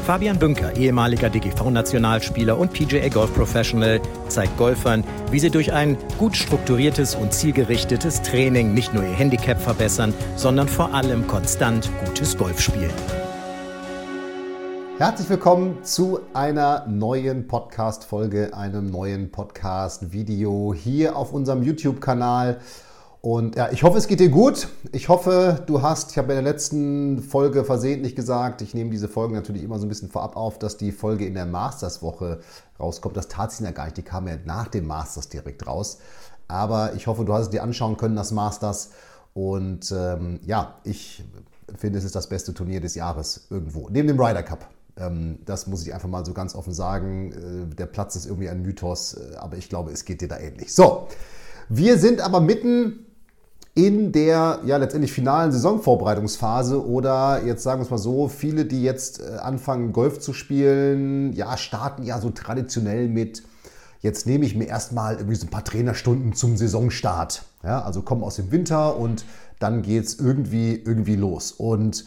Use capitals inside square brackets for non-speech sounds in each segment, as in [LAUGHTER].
Fabian Bünker, ehemaliger DGV-Nationalspieler und PGA Golf Professional, zeigt Golfern, wie sie durch ein gut strukturiertes und zielgerichtetes Training nicht nur ihr Handicap verbessern, sondern vor allem konstant gutes Golf spielen. Herzlich willkommen zu einer neuen Podcast-Folge, einem neuen Podcast-Video hier auf unserem YouTube-Kanal. Und ja, ich hoffe, es geht dir gut. Ich hoffe, du hast, ich habe in der letzten Folge versehentlich gesagt, ich nehme diese Folgen natürlich immer so ein bisschen vorab auf, dass die Folge in der Masters-Woche rauskommt. Das tat sie ja gar nicht, die kam ja nach dem Masters direkt raus. Aber ich hoffe, du hast es dir anschauen können, das Masters. Und ähm, ja, ich finde, es ist das beste Turnier des Jahres irgendwo, neben dem Ryder Cup. Ähm, das muss ich einfach mal so ganz offen sagen. Äh, der Platz ist irgendwie ein Mythos, äh, aber ich glaube, es geht dir da ähnlich. So, wir sind aber mitten in der ja letztendlich finalen Saisonvorbereitungsphase oder jetzt sagen wir es mal so, viele, die jetzt äh, anfangen Golf zu spielen, ja, starten ja so traditionell mit jetzt nehme ich mir erstmal irgendwie so ein paar Trainerstunden zum Saisonstart. Ja, also kommen aus dem Winter und dann geht es irgendwie, irgendwie los. Und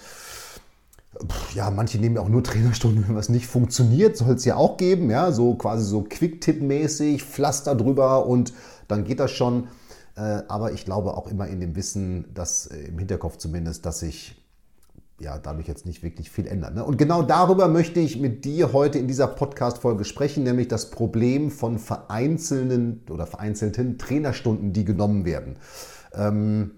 ja, manche nehmen ja auch nur Trainerstunden, [LAUGHS] wenn was nicht funktioniert, soll es ja auch geben, ja, so quasi so Quick-Tipp-mäßig, Pflaster drüber und dann geht das schon. Äh, aber ich glaube auch immer in dem Wissen, dass äh, im Hinterkopf zumindest, dass sich ja dadurch jetzt nicht wirklich viel ändert. Ne? Und genau darüber möchte ich mit dir heute in dieser Podcast-Folge sprechen, nämlich das Problem von vereinzelten oder vereinzelten Trainerstunden, die genommen werden. Ähm,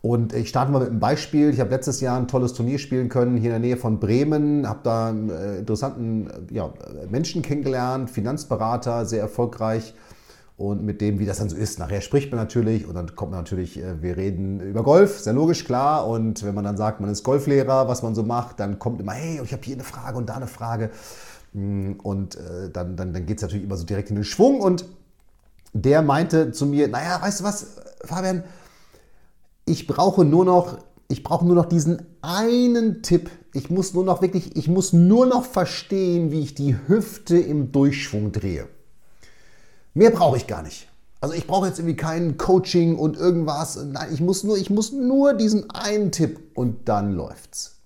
und ich starte mal mit einem Beispiel. Ich habe letztes Jahr ein tolles Turnier spielen können hier in der Nähe von Bremen, habe da einen äh, interessanten ja, Menschen kennengelernt, Finanzberater, sehr erfolgreich. Und mit dem, wie das dann so ist, nachher spricht man natürlich und dann kommt man natürlich, äh, wir reden über Golf, sehr logisch, klar. Und wenn man dann sagt, man ist Golflehrer, was man so macht, dann kommt immer, hey, ich habe hier eine Frage und da eine Frage. Mm, und dann, dann, dann geht es natürlich immer so direkt in den Schwung. Und der meinte zu mir, naja, weißt du was, Fabian, ich brauche nur noch, ich brauche nur noch diesen einen Tipp. Ich muss nur noch wirklich, ich muss nur noch verstehen, wie ich die Hüfte im Durchschwung drehe. Mehr brauche ich gar nicht. Also ich brauche jetzt irgendwie kein Coaching und irgendwas. Nein, ich muss nur, ich muss nur diesen einen Tipp und dann läuft's.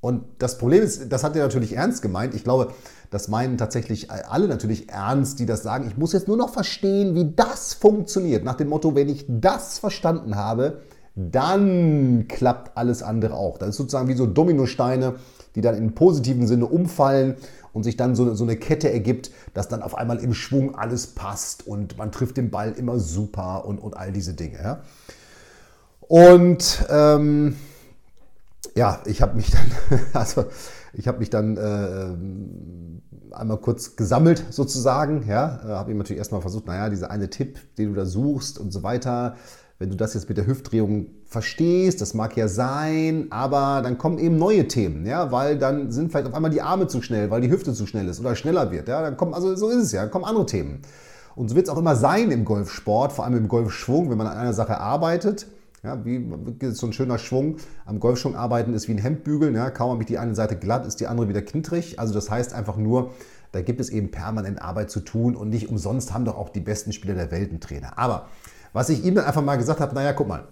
Und das Problem ist, das hat er natürlich ernst gemeint. Ich glaube, das meinen tatsächlich alle natürlich ernst, die das sagen. Ich muss jetzt nur noch verstehen, wie das funktioniert. Nach dem Motto, wenn ich das verstanden habe, dann klappt alles andere auch. Das ist sozusagen wie so Dominosteine, die dann im positiven Sinne umfallen und sich dann so, so eine Kette ergibt, dass dann auf einmal im Schwung alles passt und man trifft den Ball immer super und, und all diese Dinge. Ja. Und ähm, ja, ich habe mich dann, [LAUGHS] also ich habe mich dann äh, einmal kurz gesammelt sozusagen. Ja, äh, habe ihm natürlich erstmal versucht, naja, dieser eine Tipp, den du da suchst und so weiter wenn du das jetzt mit der Hüftdrehung verstehst, das mag ja sein, aber dann kommen eben neue Themen, ja, weil dann sind vielleicht auf einmal die Arme zu schnell, weil die Hüfte zu schnell ist oder schneller wird, ja, dann kommen, also so ist es ja, dann kommen andere Themen. Und so wird es auch immer sein im Golfsport, vor allem im Golfschwung, wenn man an einer Sache arbeitet. Ja, wie so ein schöner Schwung. Am Golfschwung arbeiten ist wie ein Hemdbügeln. Ja, kaum habe ich die eine Seite glatt, ist die andere wieder knittrig. Also das heißt einfach nur, da gibt es eben permanent Arbeit zu tun und nicht umsonst haben doch auch die besten Spieler der Welt einen Trainer. Aber was ich ihm dann einfach mal gesagt habe, naja, guck mal,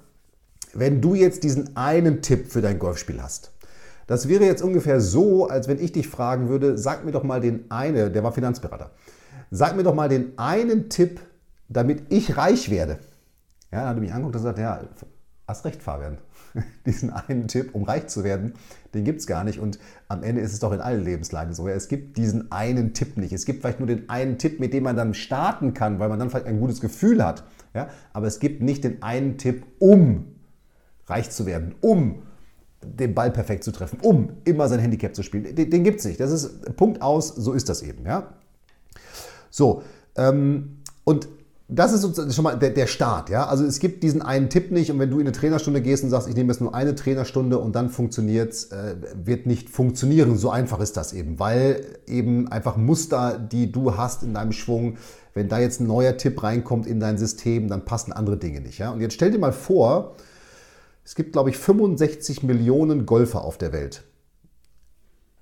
wenn du jetzt diesen einen Tipp für dein Golfspiel hast, das wäre jetzt ungefähr so, als wenn ich dich fragen würde, sag mir doch mal den einen, der war Finanzberater, sag mir doch mal den einen Tipp, damit ich reich werde. Ja, dann hat er mich angeguckt und gesagt, ja, hast recht, Fabian. [LAUGHS] Diesen einen Tipp, um reich zu werden, den gibt es gar nicht. Und am Ende ist es doch in allen Lebenslagen so. Es gibt diesen einen Tipp nicht. Es gibt vielleicht nur den einen Tipp, mit dem man dann starten kann, weil man dann vielleicht ein gutes Gefühl hat. Ja? Aber es gibt nicht den einen Tipp, um reich zu werden, um den Ball perfekt zu treffen, um immer sein Handicap zu spielen. Den, den gibt es nicht. Das ist Punkt aus, so ist das eben. Ja? So, ähm, und das ist schon mal der, der, Start. Ja? Also es gibt diesen einen Tipp nicht und wenn du in eine Trainerstunde gehst und sagst, ich nehme jetzt nur eine Trainerstunde und dann funktioniert äh, wird nicht funktionieren. So einfach ist das eben, weil eben einfach Muster, die du hast in deinem Schwung, wenn da jetzt ein neuer Tipp reinkommt in dein System, dann passen andere Dinge nicht. Ja? Und jetzt stell dir mal vor, Es gibt, glaube ich, 65 Millionen Golfer auf der Welt.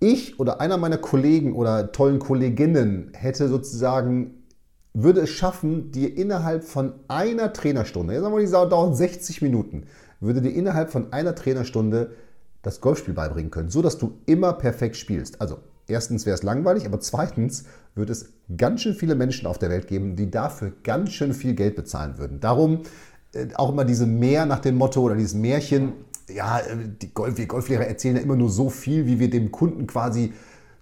Ich oder einer meiner Kollegen oder tollen Kolleginnen hätte sozusagen würde es schaffen, dir innerhalb von einer Trainerstunde, jetzt sagen wir, die dauert 60 Minuten, würde dir innerhalb von einer Trainerstunde das Golfspiel beibringen können, so dass du immer perfekt spielst. Also erstens wäre es langweilig, aber zweitens würde es ganz schön viele Menschen auf der Welt geben, die dafür ganz schön viel Geld bezahlen würden. Darum äh, auch immer diese Mehr nach dem Motto oder dieses Märchen, ja, äh, die Golf, wir Golflehrer erzählen ja immer nur so viel, wie wir dem Kunden quasi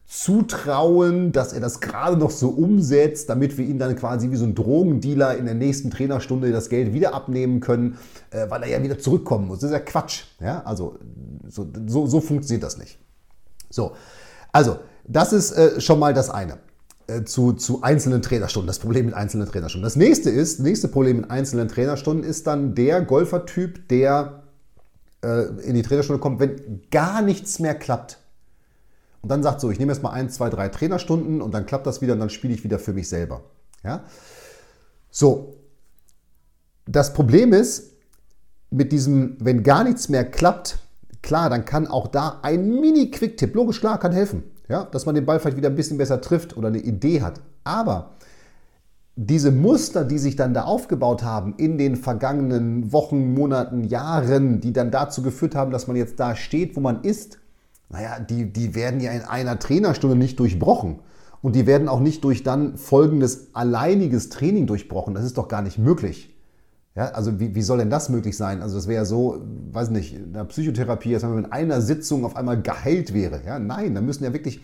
zutrauen, dass er das gerade noch so umsetzt, damit wir ihn dann quasi wie so ein Drogendealer in der nächsten Trainerstunde das Geld wieder abnehmen können, äh, weil er ja wieder zurückkommen muss. Das ist ja Quatsch. Ja? Also so, so, so funktioniert das nicht. So, also das ist äh, schon mal das eine äh, zu, zu einzelnen Trainerstunden, das Problem mit einzelnen Trainerstunden. Das nächste ist, nächste Problem mit einzelnen Trainerstunden ist dann der Golfertyp, der äh, in die Trainerstunde kommt, wenn gar nichts mehr klappt. Und dann sagt so, ich nehme jetzt mal ein, zwei, drei Trainerstunden und dann klappt das wieder und dann spiele ich wieder für mich selber. Ja? So, das Problem ist, mit diesem, wenn gar nichts mehr klappt, klar, dann kann auch da ein Mini-Quick-Tipp, logisch klar, kann helfen. Ja? Dass man den Ball vielleicht wieder ein bisschen besser trifft oder eine Idee hat. Aber diese Muster, die sich dann da aufgebaut haben in den vergangenen Wochen, Monaten, Jahren, die dann dazu geführt haben, dass man jetzt da steht, wo man ist, naja, die, die werden ja in einer Trainerstunde nicht durchbrochen. Und die werden auch nicht durch dann folgendes alleiniges Training durchbrochen. Das ist doch gar nicht möglich. Ja, also wie, wie soll denn das möglich sein? Also das wäre so, weiß nicht, in der Psychotherapie, wenn man in einer Sitzung auf einmal geheilt wäre. Ja, nein, da müssen ja wirklich,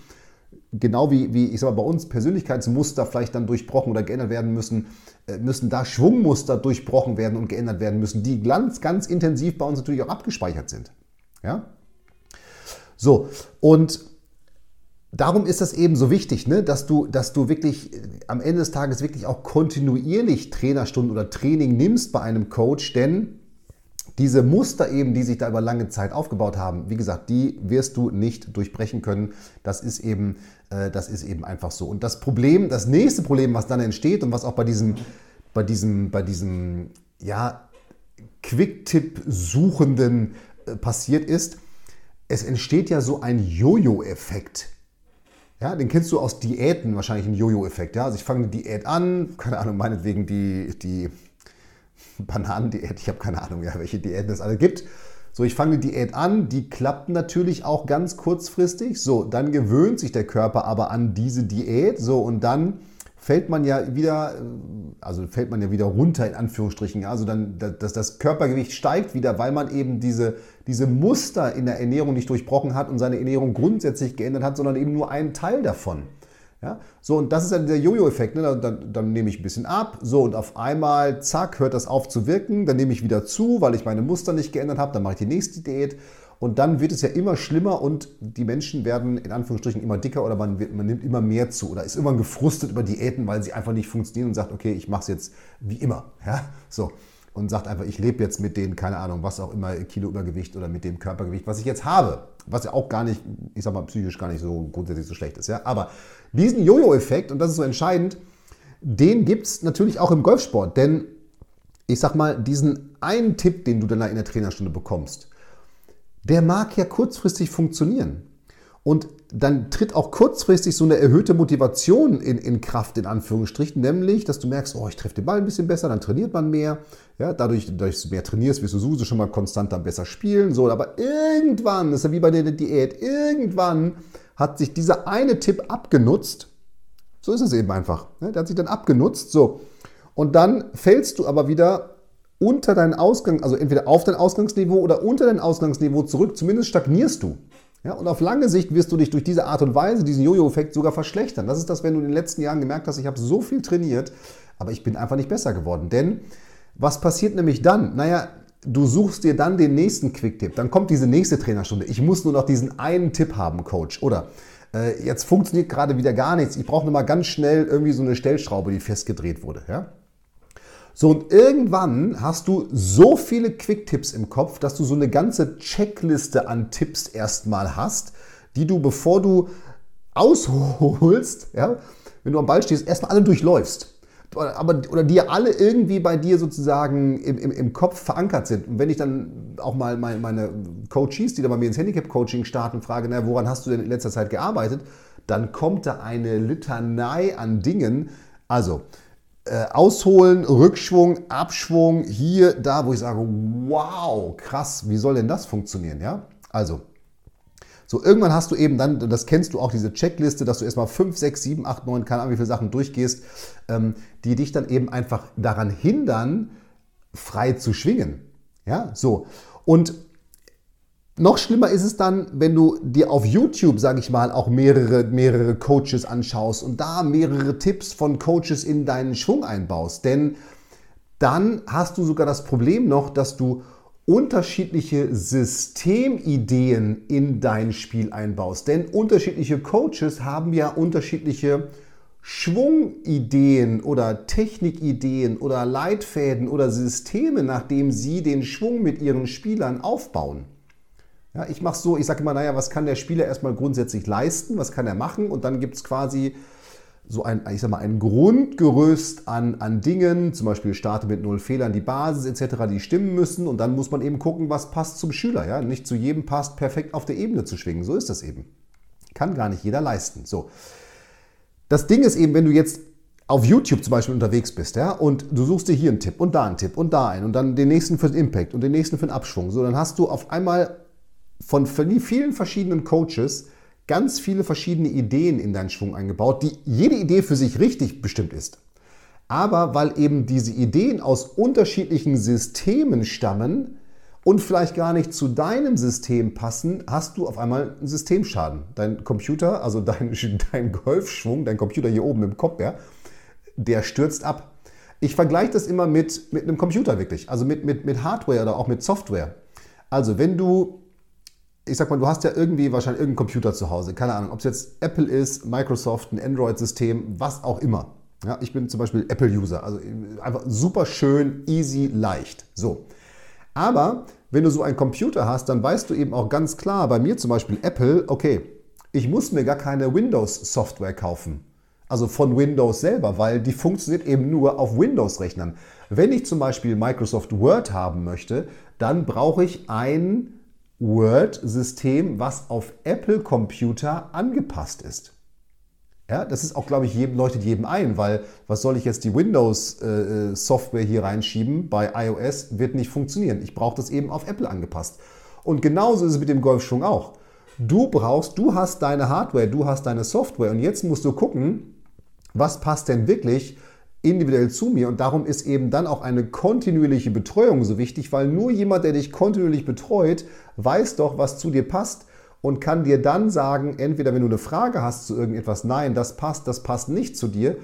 genau wie, wie ich sag mal, bei uns Persönlichkeitsmuster vielleicht dann durchbrochen oder geändert werden müssen, äh, müssen da Schwungmuster durchbrochen werden und geändert werden müssen, die ganz, ganz intensiv bei uns natürlich auch abgespeichert sind. Ja? So, und darum ist das eben so wichtig, ne, dass, du, dass du wirklich äh, am Ende des Tages wirklich auch kontinuierlich Trainerstunden oder Training nimmst bei einem Coach, denn diese Muster eben, die sich da über lange Zeit aufgebaut haben, wie gesagt, die wirst du nicht durchbrechen können. Das ist eben, äh, das ist eben einfach so. Und das Problem, das nächste Problem, was dann entsteht und was auch bei diesem, bei diesem, bei diesem, ja, Quick-Tipp-Suchenden äh, passiert ist, es entsteht ja so ein Jojo-Effekt. Ja, den kennst du aus Diäten wahrscheinlich, ein Jojo-Effekt. Ja? Also ich fange eine Diät an, keine Ahnung, meinetwegen die, die Bananendiät, ich habe keine Ahnung, ja, welche Diäten es alle gibt. So, ich fange eine Diät an, die klappt natürlich auch ganz kurzfristig. So, dann gewöhnt sich der Körper aber an diese Diät. So, und dann fällt man ja wieder, also fällt man ja wieder runter in Anführungsstrichen. Also dann, dass das Körpergewicht steigt wieder, weil man eben diese, diese Muster in der Ernährung nicht durchbrochen hat und seine Ernährung grundsätzlich geändert hat, sondern eben nur einen Teil davon. Ja? So, und das ist dann der Jojo-Effekt. Ne? Dann, dann, nehme ich ein bisschen ab, so und auf einmal, zack, hört das auf zu wirken. Dann nehme ich wieder zu, weil ich meine Muster nicht geändert habe. Dann mache ich die nächste Diät und dann wird es ja immer schlimmer und die Menschen werden in Anführungsstrichen immer dicker oder man, wird, man nimmt immer mehr zu oder ist immer gefrustet über Diäten, weil sie einfach nicht funktionieren und sagt, okay, ich mache es jetzt wie immer. Ja? So. Und sagt einfach, ich lebe jetzt mit den, keine Ahnung, was auch immer, Kilo Übergewicht oder mit dem Körpergewicht, was ich jetzt habe. Was ja auch gar nicht, ich sag mal, psychisch gar nicht so grundsätzlich so schlecht ist. Ja? Aber diesen Jojo-Effekt, und das ist so entscheidend, den gibt es natürlich auch im Golfsport. Denn ich sag mal, diesen einen Tipp, den du dann in der Trainerstunde bekommst, der mag ja kurzfristig funktionieren. Und dann tritt auch kurzfristig so eine erhöhte Motivation in, in Kraft, in Anführungsstrichen, nämlich, dass du merkst, oh, ich treffe den Ball ein bisschen besser, dann trainiert man mehr. Ja, dadurch, dass du mehr trainierst, wirst du sowieso schon mal konstanter besser spielen. So, aber irgendwann, das ist ja wie bei der Diät, irgendwann hat sich dieser eine Tipp abgenutzt. So ist es eben einfach. Der hat sich dann abgenutzt. So. Und dann fällst du aber wieder unter dein Ausgang, also entweder auf dein Ausgangsniveau oder unter dein Ausgangsniveau zurück, zumindest stagnierst du. Ja, und auf lange Sicht wirst du dich durch diese Art und Weise, diesen Jojo-Effekt sogar verschlechtern. Das ist das, wenn du in den letzten Jahren gemerkt hast, ich habe so viel trainiert, aber ich bin einfach nicht besser geworden. Denn was passiert nämlich dann? Naja, du suchst dir dann den nächsten Quick-Tipp. Dann kommt diese nächste Trainerstunde. Ich muss nur noch diesen einen Tipp haben, Coach. Oder äh, jetzt funktioniert gerade wieder gar nichts. Ich brauche nur mal ganz schnell irgendwie so eine Stellschraube, die festgedreht wurde. Ja? So, und irgendwann hast du so viele Quick-Tipps im Kopf, dass du so eine ganze Checkliste an Tipps erstmal hast, die du, bevor du ausholst, ja, wenn du am Ball stehst, erstmal alle durchläufst. Aber, oder die alle irgendwie bei dir sozusagen im, im, im Kopf verankert sind. Und wenn ich dann auch mal meine, meine Coaches, die da bei mir ins Handicap-Coaching starten, frage, na, woran hast du denn in letzter Zeit gearbeitet? Dann kommt da eine Litanei an Dingen. Also, äh, ausholen, Rückschwung, Abschwung, hier, da, wo ich sage, wow, krass, wie soll denn das funktionieren? Ja? Also, so, irgendwann hast du eben dann, das kennst du auch, diese Checkliste, dass du erstmal 5, 6, 7, 8, 9, keine Ahnung, wie viele Sachen durchgehst, ähm, die dich dann eben einfach daran hindern, frei zu schwingen. Ja, so. Und noch schlimmer ist es dann, wenn du dir auf YouTube, sage ich mal, auch mehrere, mehrere Coaches anschaust und da mehrere Tipps von Coaches in deinen Schwung einbaust. Denn dann hast du sogar das Problem noch, dass du unterschiedliche Systemideen in dein Spiel einbaust. Denn unterschiedliche Coaches haben ja unterschiedliche Schwungideen oder Technikideen oder Leitfäden oder Systeme, nachdem sie den Schwung mit ihren Spielern aufbauen. Ja, ich mache so, ich sage immer, naja, was kann der Spieler erstmal grundsätzlich leisten, was kann er machen und dann gibt es quasi so ein, ich sag mal, ein Grundgerüst an, an Dingen, zum Beispiel starte mit null Fehlern, die Basis etc., die stimmen müssen und dann muss man eben gucken, was passt zum Schüler. Ja? Nicht zu jedem passt, perfekt auf der Ebene zu schwingen. So ist das eben. Kann gar nicht jeder leisten. So. Das Ding ist eben, wenn du jetzt auf YouTube zum Beispiel unterwegs bist, ja, und du suchst dir hier einen Tipp und da einen Tipp und da einen und dann den nächsten für den Impact und den nächsten für den Abschwung, so, dann hast du auf einmal von vielen verschiedenen Coaches ganz viele verschiedene Ideen in deinen Schwung eingebaut, die jede Idee für sich richtig bestimmt ist. Aber weil eben diese Ideen aus unterschiedlichen Systemen stammen und vielleicht gar nicht zu deinem System passen, hast du auf einmal einen Systemschaden. Dein Computer, also dein, [LAUGHS] dein Golfschwung, dein Computer hier oben im Kopf, ja, der stürzt ab. Ich vergleiche das immer mit, mit einem Computer wirklich, also mit, mit, mit Hardware oder auch mit Software. Also wenn du ich sag mal, du hast ja irgendwie wahrscheinlich irgendeinen Computer zu Hause, keine Ahnung, ob es jetzt Apple ist, Microsoft, ein Android-System, was auch immer. Ja, ich bin zum Beispiel Apple-User, also einfach super schön, easy, leicht. So. Aber wenn du so einen Computer hast, dann weißt du eben auch ganz klar, bei mir zum Beispiel Apple, okay, ich muss mir gar keine Windows-Software kaufen. Also von Windows selber, weil die funktioniert eben nur auf Windows-Rechnern. Wenn ich zum Beispiel Microsoft Word haben möchte, dann brauche ich ein Word-System, was auf Apple-Computer angepasst ist. Ja, das ist auch, glaube ich, jedem, leuchtet jedem ein, weil was soll ich jetzt die Windows-Software äh, hier reinschieben? Bei iOS wird nicht funktionieren. Ich brauche das eben auf Apple angepasst. Und genauso ist es mit dem Golfschwung auch. Du brauchst, du hast deine Hardware, du hast deine Software und jetzt musst du gucken, was passt denn wirklich individuell zu mir. Und darum ist eben dann auch eine kontinuierliche Betreuung so wichtig, weil nur jemand, der dich kontinuierlich betreut, weiß doch, was zu dir passt und kann dir dann sagen, entweder wenn du eine Frage hast zu irgendetwas, nein, das passt, das passt nicht zu dir,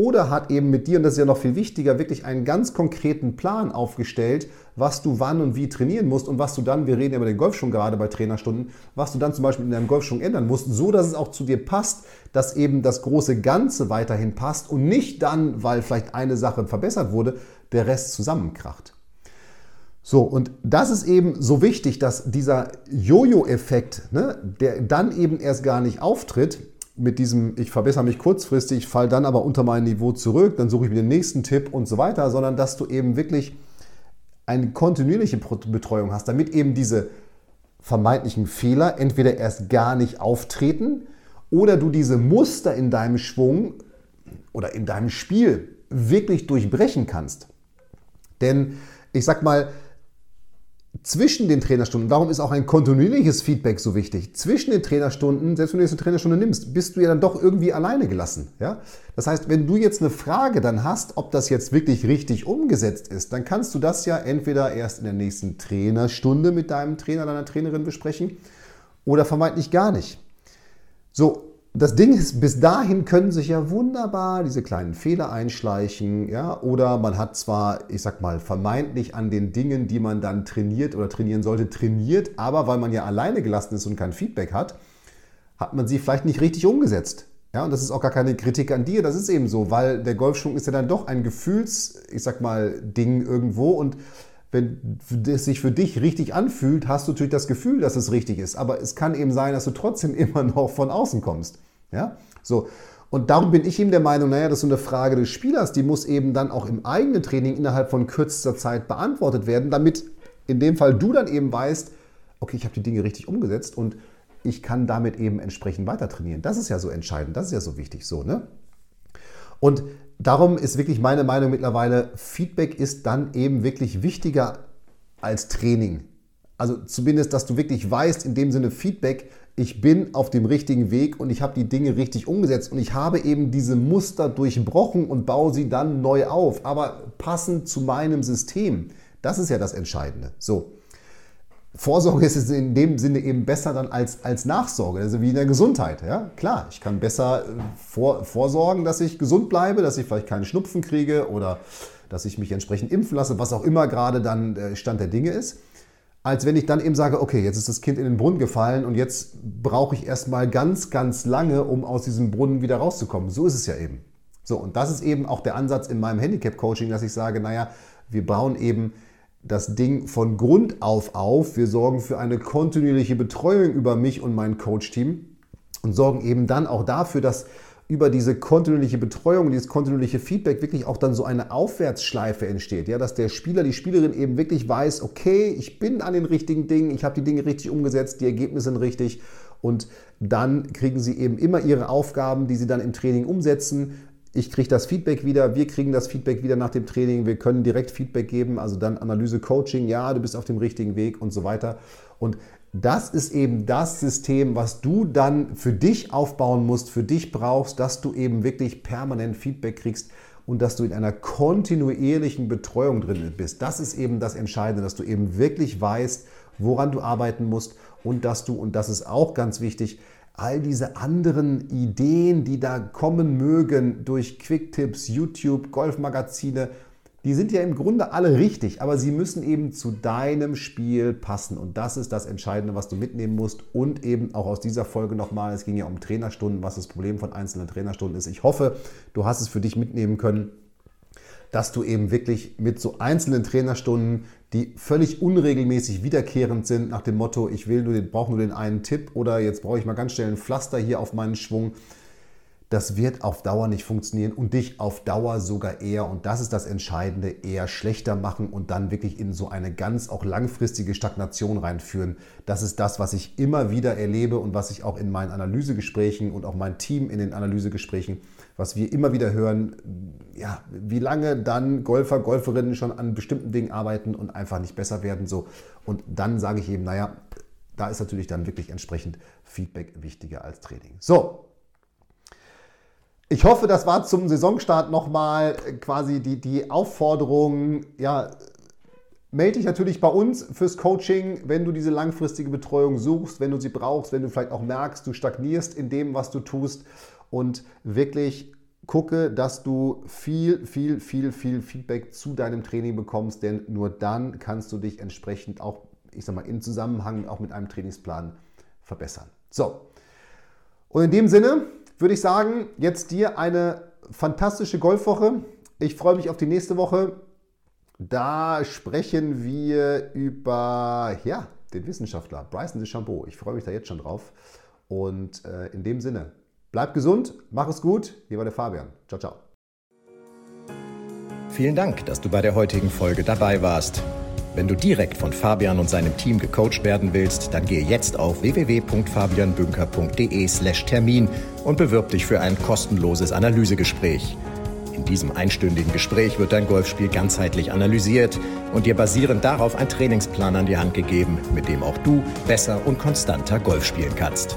oder hat eben mit dir, und das ist ja noch viel wichtiger, wirklich einen ganz konkreten Plan aufgestellt, was du wann und wie trainieren musst und was du dann, wir reden ja über den Golfschwung gerade bei Trainerstunden, was du dann zum Beispiel in deinem Golfschwung ändern musst, so dass es auch zu dir passt, dass eben das große Ganze weiterhin passt und nicht dann, weil vielleicht eine Sache verbessert wurde, der Rest zusammenkracht. So, und das ist eben so wichtig, dass dieser Jojo-Effekt, ne, der dann eben erst gar nicht auftritt, mit diesem, ich verbessere mich kurzfristig, fall dann aber unter mein Niveau zurück, dann suche ich mir den nächsten Tipp und so weiter, sondern dass du eben wirklich eine kontinuierliche Betreuung hast, damit eben diese vermeintlichen Fehler entweder erst gar nicht auftreten oder du diese Muster in deinem Schwung oder in deinem Spiel wirklich durchbrechen kannst. Denn ich sag mal, zwischen den Trainerstunden, darum ist auch ein kontinuierliches Feedback so wichtig. Zwischen den Trainerstunden, selbst wenn du jetzt eine Trainerstunde nimmst, bist du ja dann doch irgendwie alleine gelassen. Ja? Das heißt, wenn du jetzt eine Frage dann hast, ob das jetzt wirklich richtig umgesetzt ist, dann kannst du das ja entweder erst in der nächsten Trainerstunde mit deinem Trainer, deiner Trainerin besprechen oder vermeintlich gar nicht. So, das Ding ist, bis dahin können sich ja wunderbar diese kleinen Fehler einschleichen, ja, oder man hat zwar, ich sag mal, vermeintlich an den Dingen, die man dann trainiert oder trainieren sollte, trainiert, aber weil man ja alleine gelassen ist und kein Feedback hat, hat man sie vielleicht nicht richtig umgesetzt. Ja, und das ist auch gar keine Kritik an dir, das ist eben so, weil der Golfschwung ist ja dann doch ein Gefühls, ich sag mal, Ding irgendwo und wenn es sich für dich richtig anfühlt, hast du natürlich das Gefühl, dass es richtig ist. Aber es kann eben sein, dass du trotzdem [LAUGHS] immer noch von außen kommst. Ja? So. Und darum bin ich eben der Meinung, naja, das ist so eine Frage des Spielers, die muss eben dann auch im eigenen Training innerhalb von kürzester Zeit beantwortet werden, damit in dem Fall du dann eben weißt, okay, ich habe die Dinge richtig umgesetzt und ich kann damit eben entsprechend weiter trainieren. Das ist ja so entscheidend, das ist ja so wichtig so, ne? Und darum ist wirklich meine Meinung mittlerweile, Feedback ist dann eben wirklich wichtiger als Training. Also zumindest, dass du wirklich weißt, in dem Sinne Feedback, ich bin auf dem richtigen Weg und ich habe die Dinge richtig umgesetzt und ich habe eben diese Muster durchbrochen und baue sie dann neu auf, aber passend zu meinem System. Das ist ja das Entscheidende. So. Vorsorge ist in dem Sinne eben besser dann als, als Nachsorge, also wie in der Gesundheit. Ja? Klar, ich kann besser äh, vor, vorsorgen, dass ich gesund bleibe, dass ich vielleicht keinen Schnupfen kriege oder dass ich mich entsprechend impfen lasse, was auch immer gerade dann der Stand der Dinge ist, als wenn ich dann eben sage, okay, jetzt ist das Kind in den Brunnen gefallen und jetzt brauche ich erstmal ganz, ganz lange, um aus diesem Brunnen wieder rauszukommen. So ist es ja eben. So, und das ist eben auch der Ansatz in meinem Handicap-Coaching, dass ich sage, naja, wir bauen eben das Ding von Grund auf auf. Wir sorgen für eine kontinuierliche Betreuung über mich und mein Coach-Team und sorgen eben dann auch dafür, dass über diese kontinuierliche Betreuung, dieses kontinuierliche Feedback wirklich auch dann so eine Aufwärtsschleife entsteht. Ja, dass der Spieler, die Spielerin eben wirklich weiß, okay, ich bin an den richtigen Dingen, ich habe die Dinge richtig umgesetzt, die Ergebnisse sind richtig und dann kriegen sie eben immer ihre Aufgaben, die sie dann im Training umsetzen ich kriege das Feedback wieder, wir kriegen das Feedback wieder nach dem Training, wir können direkt Feedback geben, also dann Analyse, Coaching, ja, du bist auf dem richtigen Weg und so weiter. Und das ist eben das System, was du dann für dich aufbauen musst, für dich brauchst, dass du eben wirklich permanent Feedback kriegst und dass du in einer kontinuierlichen Betreuung drin bist. Das ist eben das Entscheidende, dass du eben wirklich weißt, woran du arbeiten musst und dass du, und das ist auch ganz wichtig, all diese anderen Ideen, die da kommen mögen durch Quicktipps, YouTube, Golfmagazine, die sind ja im Grunde alle richtig, aber sie müssen eben zu deinem Spiel passen. Und das ist das Entscheidende, was du mitnehmen musst. Und eben auch aus dieser Folge nochmal, es ging ja um Trainerstunden, was das Problem von einzelnen Trainerstunden ist. Ich hoffe, du hast es für dich mitnehmen können dass du eben wirklich mit so einzelnen Trainerstunden, die völlig unregelmäßig wiederkehrend sind, nach dem Motto, ich will nur den, brauche nur den einen Tipp oder jetzt brauche ich mal ganz schnell ein Pflaster hier auf meinen Schwung, das wird auf Dauer nicht funktionieren und dich auf Dauer sogar eher, und das ist das Entscheidende, eher schlechter machen und dann wirklich in so eine ganz auch langfristige Stagnation reinführen. Das ist das, was ich immer wieder erlebe und was ich auch in meinen Analysegesprächen und auch mein Team in den Analysegesprächen, was wir immer wieder hören, ja, wie lange dann Golfer, Golferinnen schon an bestimmten Dingen arbeiten und einfach nicht besser werden. So. Und dann sage ich eben, naja, da ist natürlich dann wirklich entsprechend Feedback wichtiger als Training. So, ich hoffe, das war zum Saisonstart nochmal quasi die, die Aufforderung, ja, melde dich natürlich bei uns fürs Coaching, wenn du diese langfristige Betreuung suchst, wenn du sie brauchst, wenn du vielleicht auch merkst, du stagnierst in dem, was du tust und wirklich gucke, dass du viel, viel, viel, viel Feedback zu deinem Training bekommst, denn nur dann kannst du dich entsprechend auch, ich sag mal, im Zusammenhang auch mit einem Trainingsplan verbessern. So. Und in dem Sinne, würde ich sagen, jetzt dir eine fantastische Golfwoche. Ich freue mich auf die nächste Woche. Da sprechen wir über ja, den Wissenschaftler Bryson DeChambeau. Ich freue mich da jetzt schon drauf. Und äh, in dem Sinne, bleib gesund, mach es gut. Hier war der Fabian. Ciao, ciao. Vielen Dank, dass du bei der heutigen Folge dabei warst. Wenn du direkt von Fabian und seinem Team gecoacht werden willst, dann gehe jetzt auf www.fabianbünker.de/termin und bewirb dich für ein kostenloses Analysegespräch. In diesem einstündigen Gespräch wird dein Golfspiel ganzheitlich analysiert und dir basierend darauf ein Trainingsplan an die Hand gegeben, mit dem auch du besser und konstanter Golf spielen kannst.